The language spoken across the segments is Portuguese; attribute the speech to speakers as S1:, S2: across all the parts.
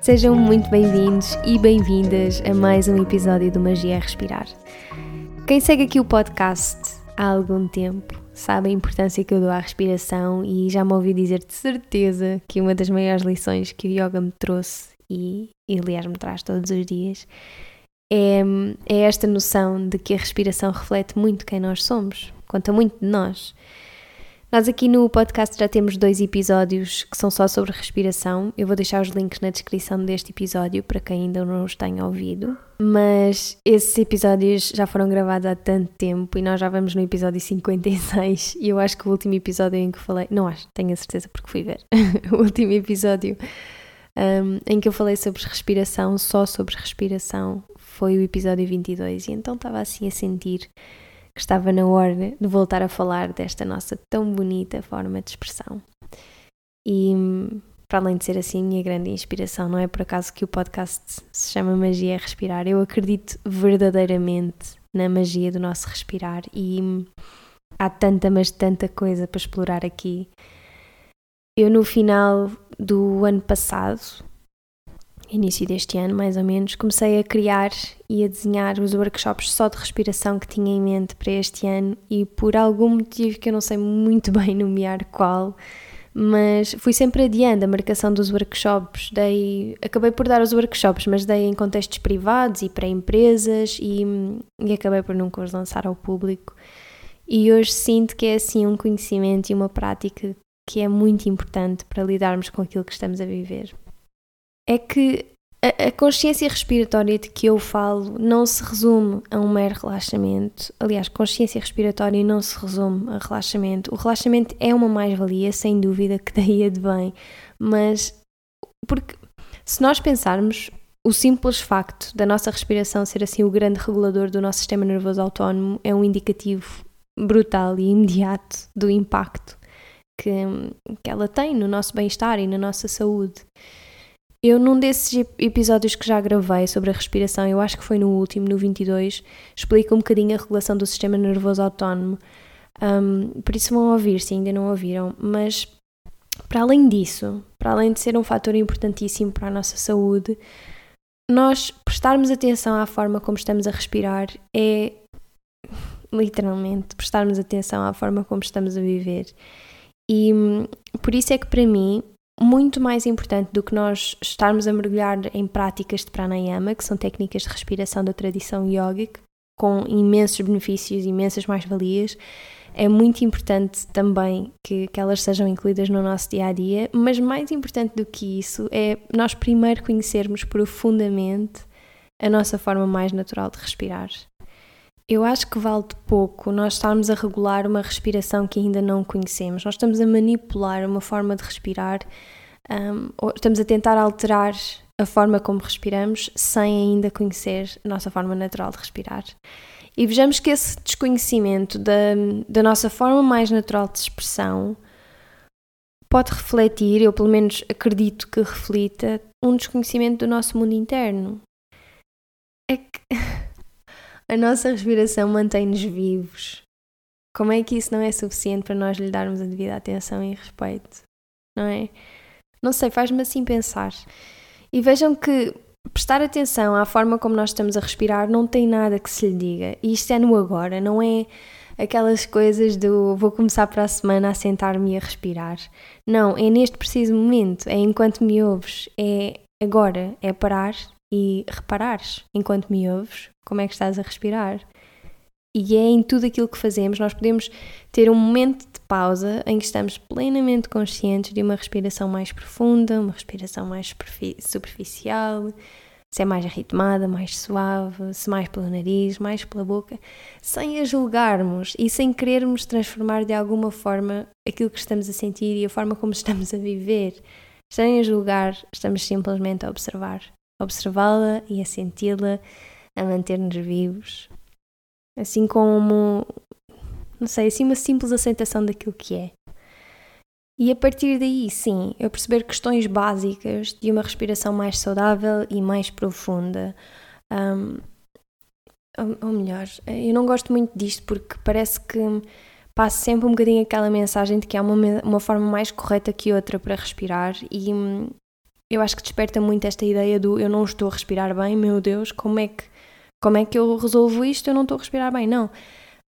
S1: Sejam muito bem-vindos e bem-vindas a mais um episódio do Magia a Respirar. Quem segue aqui o podcast há algum tempo sabe a importância que eu dou à respiração e já me ouvi dizer de certeza que uma das maiores lições que o yoga me trouxe e, e aliás me traz todos os dias é, é esta noção de que a respiração reflete muito quem nós somos, conta muito de nós. Nós aqui no podcast já temos dois episódios que são só sobre respiração. Eu vou deixar os links na descrição deste episódio para quem ainda não os tenha ouvido. Mas esses episódios já foram gravados há tanto tempo e nós já vamos no episódio 56. E eu acho que o último episódio em que falei. Não acho, tenho a certeza porque fui ver. o último episódio um, em que eu falei sobre respiração, só sobre respiração, foi o episódio 22. E então estava assim a sentir que estava na hora de voltar a falar desta nossa tão bonita forma de expressão. E para além de ser assim a minha grande inspiração, não é por acaso que o podcast se chama Magia é Respirar. Eu acredito verdadeiramente na magia do nosso respirar e há tanta, mas tanta coisa para explorar aqui. Eu, no final do ano passado, início deste ano, mais ou menos, comecei a criar e a desenhar os workshops só de respiração que tinha em mente para este ano e por algum motivo que eu não sei muito bem nomear qual, mas fui sempre adiando a marcação dos workshops, dei, acabei por dar os workshops, mas dei em contextos privados e para empresas e, e acabei por nunca os lançar ao público. E hoje sinto que é assim um conhecimento e uma prática que é muito importante para lidarmos com aquilo que estamos a viver é que a, consciência respiratória de que eu falo não se resume a um mero relaxamento. Aliás, consciência respiratória não se resume a relaxamento. O relaxamento é uma mais-valia, sem dúvida, que daí advém, mas porque se nós pensarmos o simples facto da nossa respiração ser assim o grande regulador do nosso sistema nervoso autónomo é um indicativo brutal e imediato do impacto que, que ela tem no nosso bem-estar e na nossa saúde. Eu, num desses episódios que já gravei sobre a respiração, eu acho que foi no último, no 22, explico um bocadinho a regulação do sistema nervoso autónomo. Um, por isso vão ouvir, se ainda não ouviram. Mas, para além disso, para além de ser um fator importantíssimo para a nossa saúde, nós prestarmos atenção à forma como estamos a respirar é literalmente prestarmos atenção à forma como estamos a viver. E por isso é que para mim muito mais importante do que nós estarmos a mergulhar em práticas de pranayama, que são técnicas de respiração da tradição yogic, com imensos benefícios, imensas mais-valias, é muito importante também que, que elas sejam incluídas no nosso dia a dia, mas mais importante do que isso é nós primeiro conhecermos profundamente a nossa forma mais natural de respirar. Eu acho que vale de pouco nós estarmos a regular uma respiração que ainda não conhecemos. Nós estamos a manipular uma forma de respirar, um, estamos a tentar alterar a forma como respiramos sem ainda conhecer a nossa forma natural de respirar. E vejamos que esse desconhecimento da, da nossa forma mais natural de expressão pode refletir, eu pelo menos acredito que reflita, um desconhecimento do nosso mundo interno. É que A nossa respiração mantém-nos vivos. Como é que isso não é suficiente para nós lhe darmos a devida atenção e respeito? Não é? Não sei, faz-me assim pensar. E vejam que prestar atenção à forma como nós estamos a respirar não tem nada que se lhe diga. E isto é no agora, não é aquelas coisas do vou começar para a semana a sentar-me e a respirar. Não, é neste preciso momento, é enquanto me ouves, é agora, é parar e reparares, enquanto me ouves, como é que estás a respirar. E é em tudo aquilo que fazemos, nós podemos ter um momento de pausa em que estamos plenamente conscientes de uma respiração mais profunda, uma respiração mais superficial, se é mais ritmada, mais suave, se mais pelo nariz, mais pela boca, sem a julgarmos e sem querermos transformar de alguma forma aquilo que estamos a sentir e a forma como estamos a viver. Sem a julgar, estamos simplesmente a observar. Observá-la e a senti-la, a manter-nos vivos, Assim como, não sei, assim uma simples aceitação daquilo que é. E a partir daí, sim, eu perceber questões básicas de uma respiração mais saudável e mais profunda. Um, ou, melhor, eu não gosto muito disto porque parece que passa sempre um bocadinho aquela mensagem de que há uma, uma forma mais correta que outra para respirar e eu acho que desperta muito esta ideia do eu não estou a respirar bem, meu Deus, como é que como é que eu resolvo isto? Eu não estou a respirar bem. Não.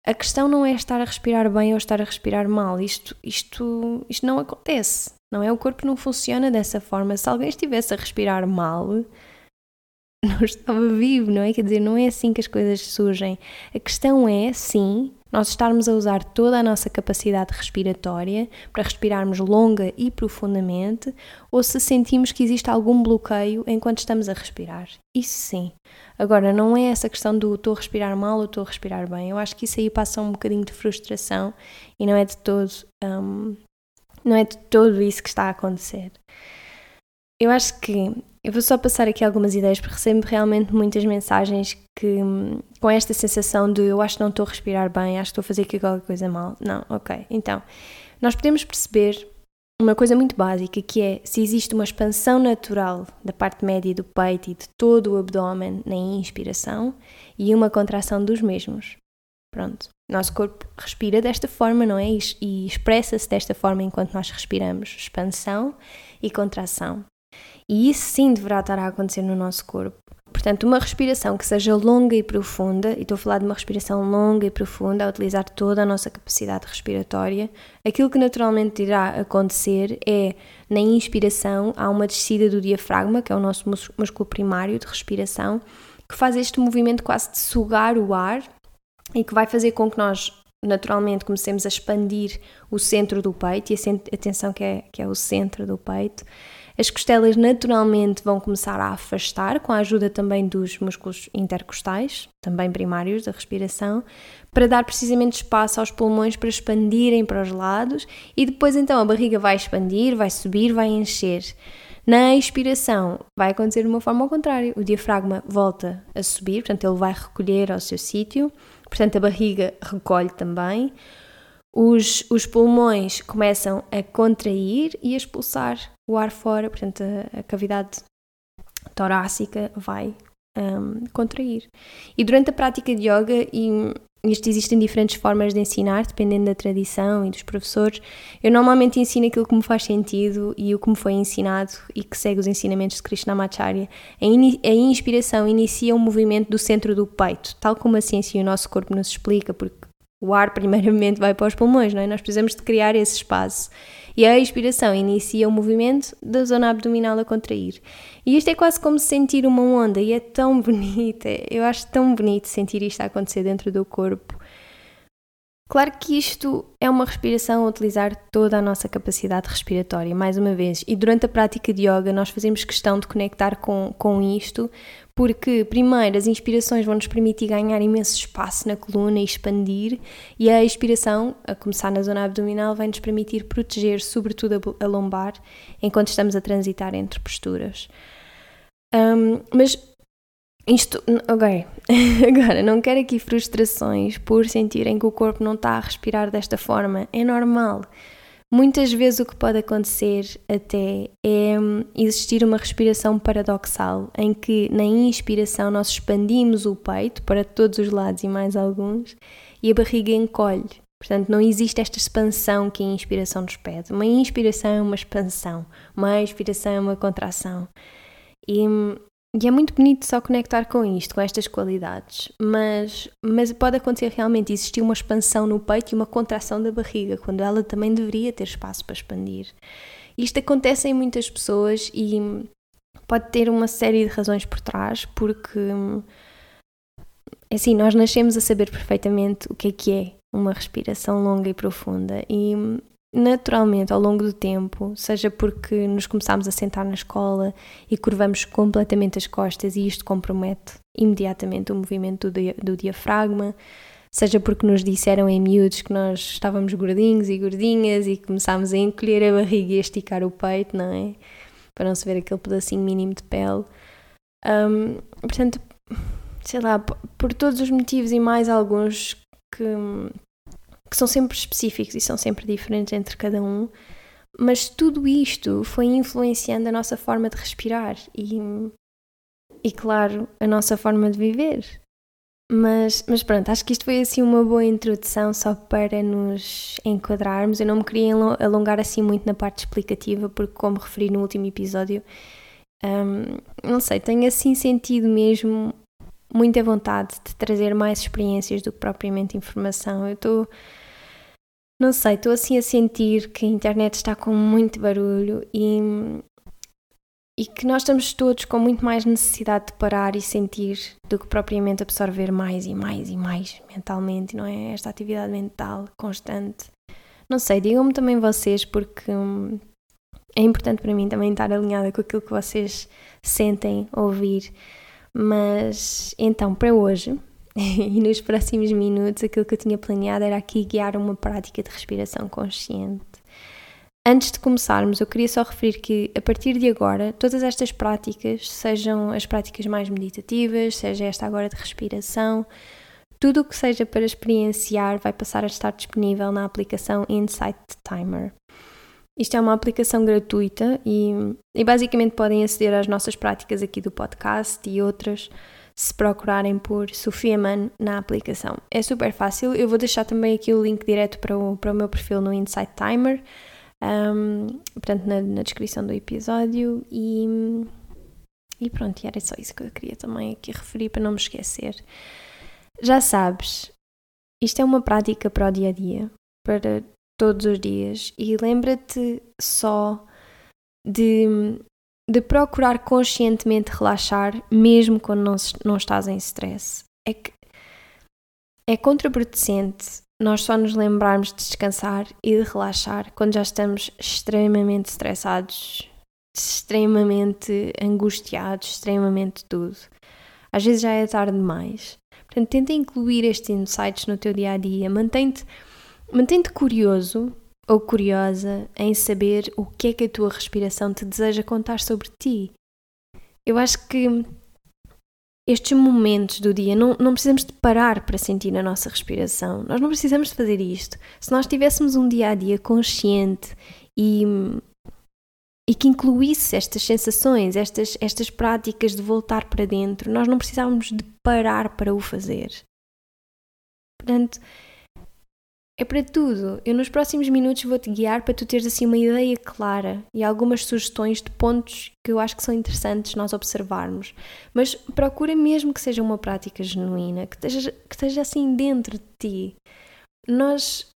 S1: A questão não é estar a respirar bem ou estar a respirar mal. Isto, isto, isto não acontece. Não é? O corpo não funciona dessa forma. Se alguém estivesse a respirar mal, não estava vivo, não é? Quer dizer, não é assim que as coisas surgem. A questão é, sim, nós estarmos a usar toda a nossa capacidade respiratória para respirarmos longa e profundamente, ou se sentimos que existe algum bloqueio enquanto estamos a respirar. Isso sim. Agora, não é essa questão do estou a respirar mal ou estou a respirar bem. Eu acho que isso aí passa um bocadinho de frustração e não é de todo, um, não é de todo isso que está a acontecer. Eu acho que eu vou só passar aqui algumas ideias, porque recebo realmente muitas mensagens que, com esta sensação de eu acho que não estou a respirar bem, acho que estou a fazer aqui qualquer coisa mal. Não, ok. Então, nós podemos perceber uma coisa muito básica que é se existe uma expansão natural da parte média do peito e de todo o abdômen na inspiração e uma contração dos mesmos. Pronto. Nosso corpo respira desta forma, não é? E expressa-se desta forma enquanto nós respiramos: expansão e contração. E isso sim deverá estar a acontecer no nosso corpo. Portanto, uma respiração que seja longa e profunda, e estou a falar de uma respiração longa e profunda, a utilizar toda a nossa capacidade respiratória, aquilo que naturalmente irá acontecer é, na inspiração, há uma descida do diafragma, que é o nosso músculo primário de respiração, que faz este movimento quase de sugar o ar e que vai fazer com que nós naturalmente comecemos a expandir o centro do peito, e atenção que é, que é o centro do peito, as costelas naturalmente vão começar a afastar, com a ajuda também dos músculos intercostais, também primários da respiração, para dar precisamente espaço aos pulmões para expandirem para os lados e depois então a barriga vai expandir, vai subir, vai encher. Na expiração vai acontecer de uma forma ao contrário, o diafragma volta a subir, portanto ele vai recolher ao seu sítio, portanto a barriga recolhe também, os, os pulmões começam a contrair e a expulsar o ar fora, portanto, a, a cavidade torácica vai um, contrair. E durante a prática de yoga, e isto existem diferentes formas de ensinar, dependendo da tradição e dos professores. Eu normalmente ensino aquilo que me faz sentido e o que me foi ensinado e que segue os ensinamentos de Krishnamacharya. A, in a inspiração inicia um movimento do centro do peito, tal como a ciência e o nosso corpo nos explica, porque o ar primeiramente vai para os pulmões, não é? Nós precisamos de criar esse espaço. E a expiração inicia o movimento da zona abdominal a contrair. E isto é quase como sentir uma onda e é tão bonito, eu acho tão bonito sentir isto a acontecer dentro do corpo. Claro que isto é uma respiração a utilizar toda a nossa capacidade respiratória, mais uma vez, e durante a prática de yoga nós fazemos questão de conectar com, com isto, porque, primeiro, as inspirações vão nos permitir ganhar imenso espaço na coluna e expandir, e a expiração, a começar na zona abdominal, vai nos permitir proteger, sobretudo, a lombar enquanto estamos a transitar entre posturas. Um, mas isto, ok, agora não quero aqui frustrações por sentirem que o corpo não está a respirar desta forma, é normal. Muitas vezes o que pode acontecer até é hum, existir uma respiração paradoxal, em que na inspiração nós expandimos o peito para todos os lados e mais alguns, e a barriga encolhe. Portanto, não existe esta expansão que a inspiração nos pede. Uma inspiração é uma expansão, uma expiração é uma contração. E hum, e é muito bonito só conectar com isto, com estas qualidades, mas, mas pode acontecer realmente existir uma expansão no peito e uma contração da barriga, quando ela também deveria ter espaço para expandir. Isto acontece em muitas pessoas e pode ter uma série de razões por trás, porque assim, nós nascemos a saber perfeitamente o que é que é uma respiração longa e profunda e naturalmente ao longo do tempo, seja porque nos começamos a sentar na escola e curvamos completamente as costas e isto compromete imediatamente o movimento do, do diafragma, seja porque nos disseram em miúdos que nós estávamos gordinhos e gordinhas e começámos a encolher a barriga e a esticar o peito, não é? Para não se ver aquele pedacinho mínimo de pele. Um, portanto, sei lá, por todos os motivos e mais alguns que que são sempre específicos e são sempre diferentes entre cada um, mas tudo isto foi influenciando a nossa forma de respirar e, e claro, a nossa forma de viver. Mas, mas pronto, acho que isto foi assim uma boa introdução só para nos enquadrarmos. Eu não me queria alongar assim muito na parte explicativa, porque, como referi no último episódio, um, não sei, tenho assim sentido mesmo muita vontade de trazer mais experiências do que propriamente informação. Eu estou não sei, estou assim a sentir que a internet está com muito barulho e, e que nós estamos todos com muito mais necessidade de parar e sentir do que propriamente absorver mais e mais e mais mentalmente, não é? Esta atividade mental constante. Não sei, digam-me também vocês, porque hum, é importante para mim também estar alinhada com aquilo que vocês sentem ouvir. Mas então, para hoje, e nos próximos minutos aquilo que eu tinha planeado era aqui guiar uma prática de respiração consciente. Antes de começarmos, eu queria só referir que a partir de agora, todas estas práticas, sejam as práticas mais meditativas, seja esta agora de respiração, tudo o que seja para experienciar vai passar a estar disponível na aplicação Insight Timer. Isto é uma aplicação gratuita e, e basicamente podem aceder às nossas práticas aqui do podcast e outras se procurarem por Sofia Man na aplicação. É super fácil, eu vou deixar também aqui o link direto para o, para o meu perfil no Insight Timer, um, portanto na, na, descrição do episódio e, e pronto, era só isso que eu queria também aqui referir para não me esquecer. Já sabes, isto é uma prática para o dia a dia, para todos os dias e lembra-te só de de procurar conscientemente relaxar, mesmo quando não, não estás em stress. É que é contraproducente nós só nos lembrarmos de descansar e de relaxar quando já estamos extremamente estressados, extremamente angustiados, extremamente tudo. Às vezes já é tarde demais. Portanto, tenta incluir estes insights no teu dia a dia. Mantém-te mantém curioso ou curiosa em saber o que é que a tua respiração te deseja contar sobre ti. Eu acho que estes momentos do dia não, não precisamos de parar para sentir a nossa respiração. Nós não precisamos de fazer isto. Se nós tivéssemos um dia a dia consciente e, e que incluísse estas sensações, estas, estas práticas de voltar para dentro, nós não precisávamos de parar para o fazer. Portanto, é para tudo. Eu nos próximos minutos vou-te guiar para tu teres assim uma ideia clara e algumas sugestões de pontos que eu acho que são interessantes nós observarmos. Mas procura mesmo que seja uma prática genuína, que esteja, que esteja assim dentro de ti. Nós.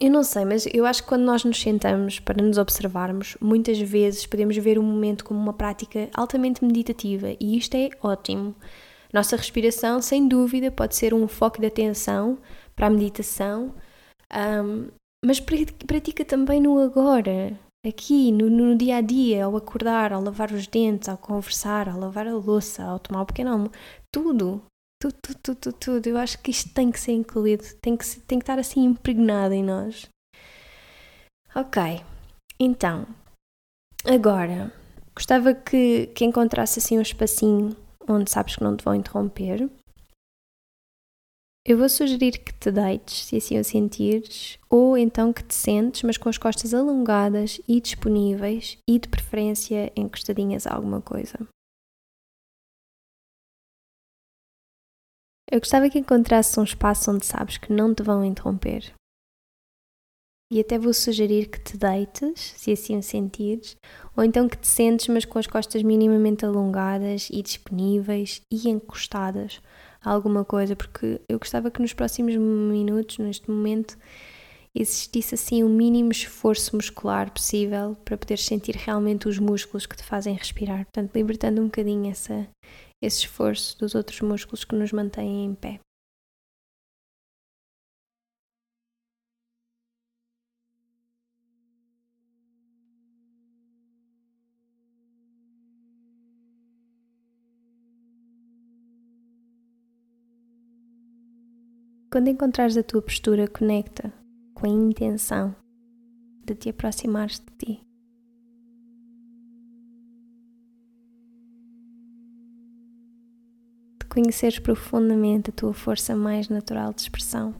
S1: Eu não sei, mas eu acho que quando nós nos sentamos para nos observarmos, muitas vezes podemos ver o momento como uma prática altamente meditativa e isto é ótimo. Nossa respiração, sem dúvida, pode ser um foco de atenção para a meditação, um, mas pratica também no agora, aqui, no, no, dia a dia, ao acordar, ao lavar os dentes, ao conversar, ao lavar a louça, ao tomar um pequeno almoço, tudo, tudo, tudo, tudo, tudo. Eu acho que isto tem que ser incluído, tem que, tem que estar assim impregnado em nós. Ok, então, agora, gostava que, que encontrasse assim um espacinho onde sabes que não te vão interromper eu vou sugerir que te deites, se assim o sentires, ou então que te sentes, mas com as costas alongadas e disponíveis e de preferência encostadinhas a alguma coisa. Eu gostava que encontrasses um espaço onde sabes que não te vão interromper. E até vou sugerir que te deites, se assim o sentires, ou então que te sentes, mas com as costas minimamente alongadas e disponíveis e encostadas alguma coisa, porque eu gostava que nos próximos minutos, neste momento, existisse assim o mínimo esforço muscular possível para poder sentir realmente os músculos que te fazem respirar. Portanto, libertando um bocadinho essa, esse esforço dos outros músculos que nos mantêm em pé. Quando encontrares a tua postura, conecta com a intenção de te aproximares de ti. De conheceres profundamente a tua força mais natural de expressão.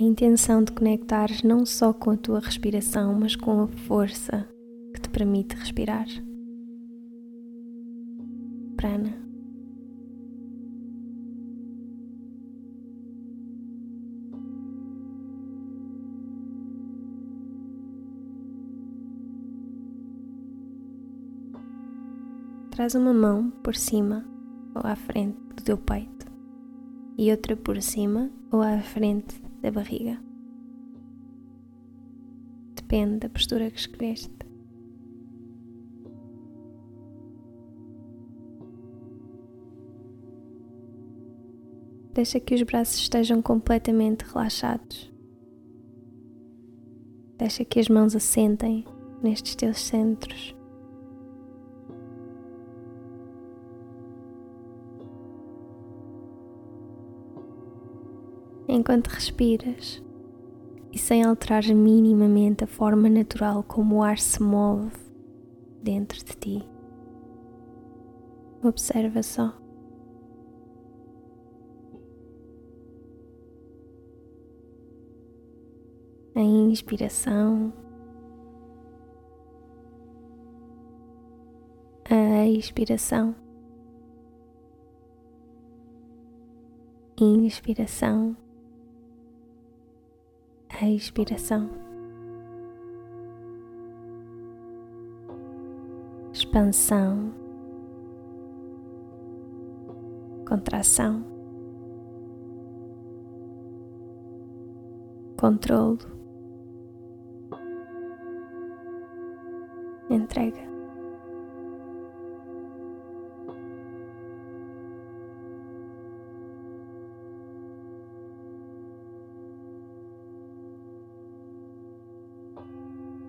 S1: A intenção de conectares não só com a tua respiração, mas com a força que te permite respirar prana. Traz uma mão por cima ou à frente do teu peito e outra por cima ou à frente da barriga. Depende da postura que escolheste. Deixa que os braços estejam completamente relaxados. Deixa que as mãos assentem nestes teus centros. Enquanto respiras e sem alterar minimamente a forma natural como o ar se move dentro de ti, observa só. A inspiração, a expiração, inspiração, a expiração, expansão, contração, controlo. Entrega.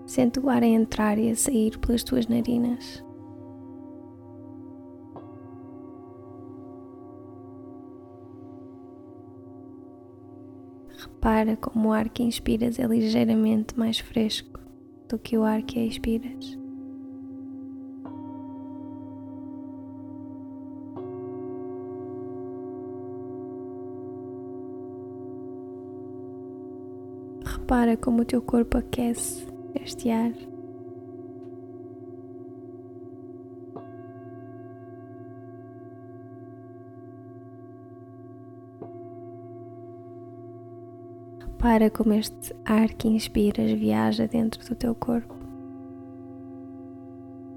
S1: Sente o ar a entrar e a sair pelas tuas narinas. Repara como o ar que inspiras é ligeiramente mais fresco do que o ar que expiras. Repara como o teu corpo aquece este ar. Repara como este ar que inspiras viaja dentro do teu corpo.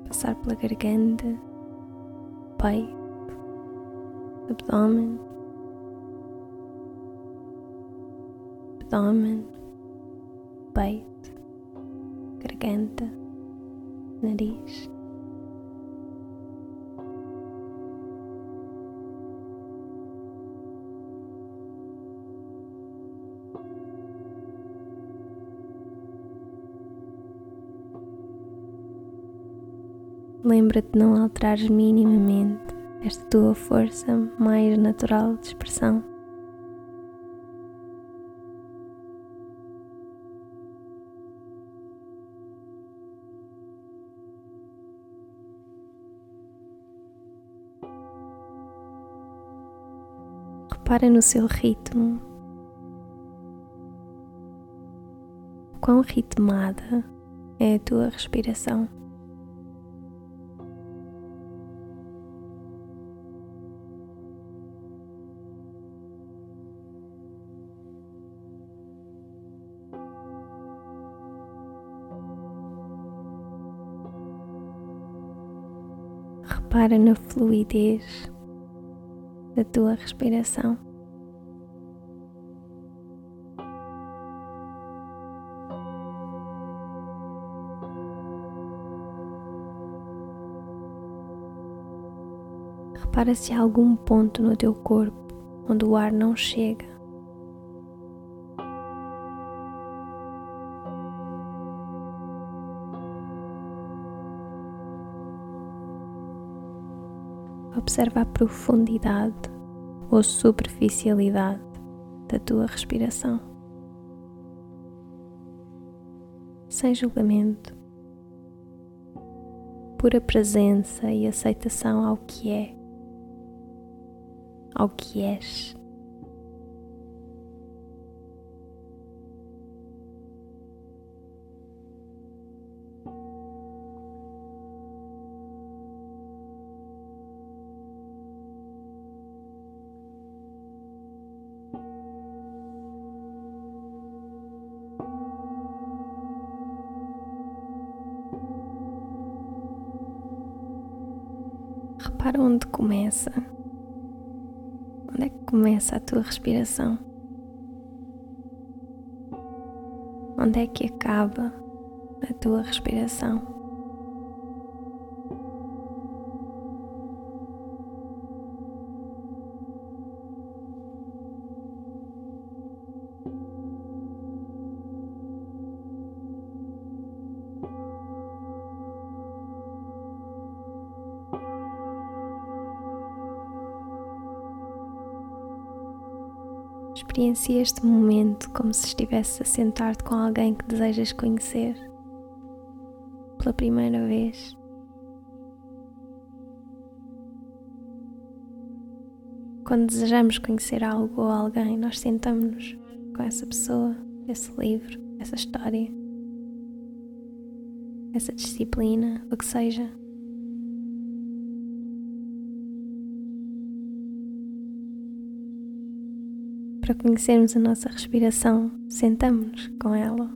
S1: Passar pela garganta, peito, abdômen, abdômen peito, garganta, nariz. Lembra-te de não alterares minimamente esta tua força mais natural de expressão. Repara no seu ritmo. Quão ritmada é a tua respiração. Repara na fluidez da tua respiração. Repara se há algum ponto no teu corpo onde o ar não chega. Observa a profundidade ou superficialidade da tua respiração. Sem julgamento, pura presença e aceitação ao que é ao que és. Repara onde começa Onde é que começa a tua respiração? Onde é que acaba a tua respiração? Experiencia este momento como se estivesse a sentar-te com alguém que desejas conhecer pela primeira vez. Quando desejamos conhecer algo ou alguém, nós sentamos-nos com essa pessoa, esse livro, essa história, essa disciplina, o que seja. Para conhecermos a nossa respiração, sentamos-nos com ela.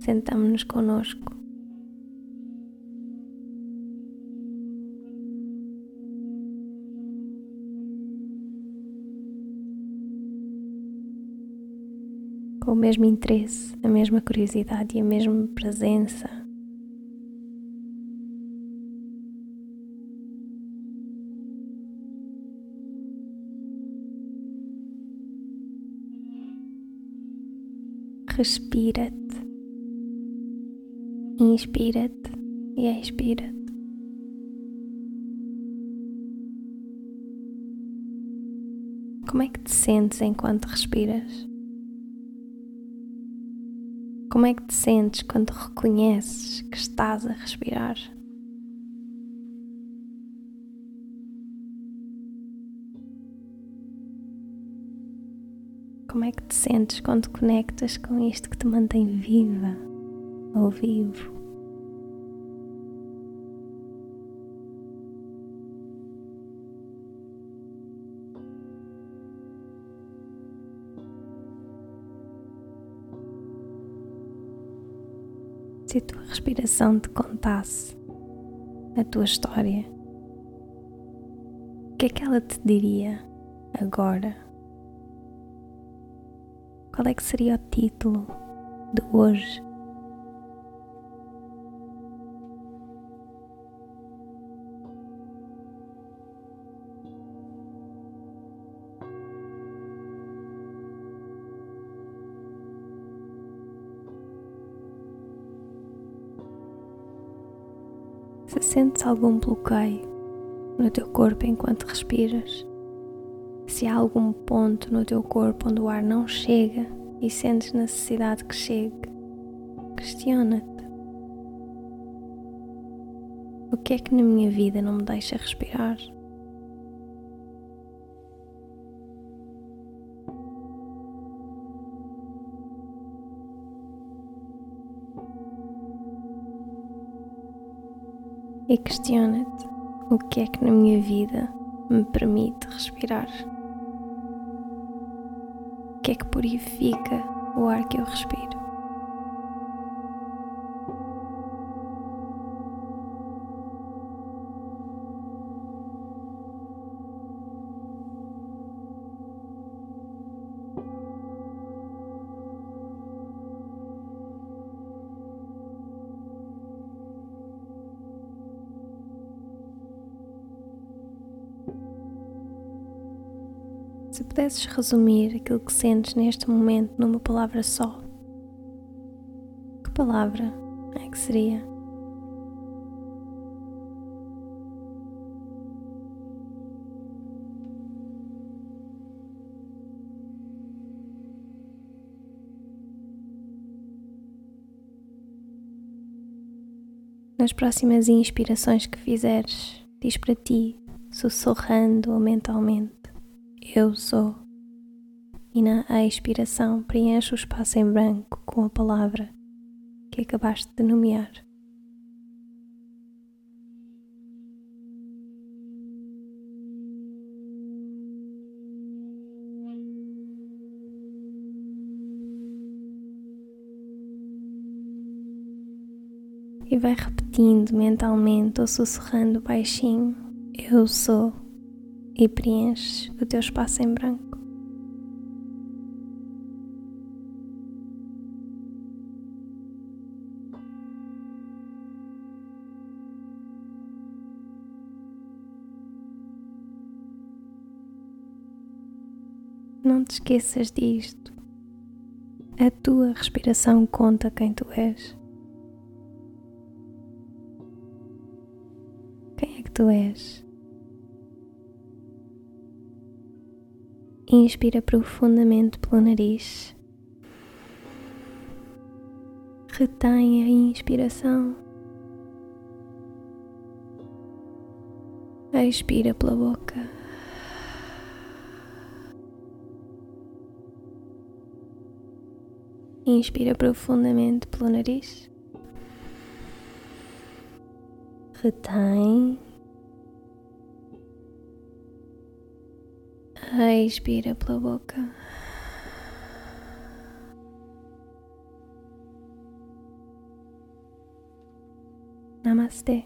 S1: Sentamos-nos conosco. Com o mesmo interesse, a mesma curiosidade e a mesma presença respira-te, inspira-te e expira-te. Como é que te sentes enquanto respiras? Como é que te sentes quando reconheces que estás a respirar? Como é que te sentes quando conectas com isto que te mantém viva ou vivo? Se a tua respiração te contasse a tua história, o que é que ela te diria agora? Qual é que seria o título de hoje? Se sentes algum bloqueio no teu corpo enquanto respiras, se há algum ponto no teu corpo onde o ar não chega e sentes necessidade que chegue, questiona-te. O que é que na minha vida não me deixa respirar? E questiona-te o que é que na minha vida me permite respirar que é que purifica o ar que eu respiro. Se pudesses resumir aquilo que sentes neste momento numa palavra só, que palavra é que seria? Nas próximas inspirações que fizeres, diz para ti, sussurrando ou mentalmente: Eu sou. E na expiração, preenche o espaço em branco com a palavra que acabaste de nomear. e vai repetindo mentalmente ou sussurrando baixinho: Eu sou, e preenches o teu espaço em branco. Não te esqueças disto. A tua respiração conta quem tu és. tu és. Inspira profundamente pelo nariz. Retém a inspiração. Expira pela boca. Inspira profundamente pelo nariz. Retém Expira pela boca. Namastê.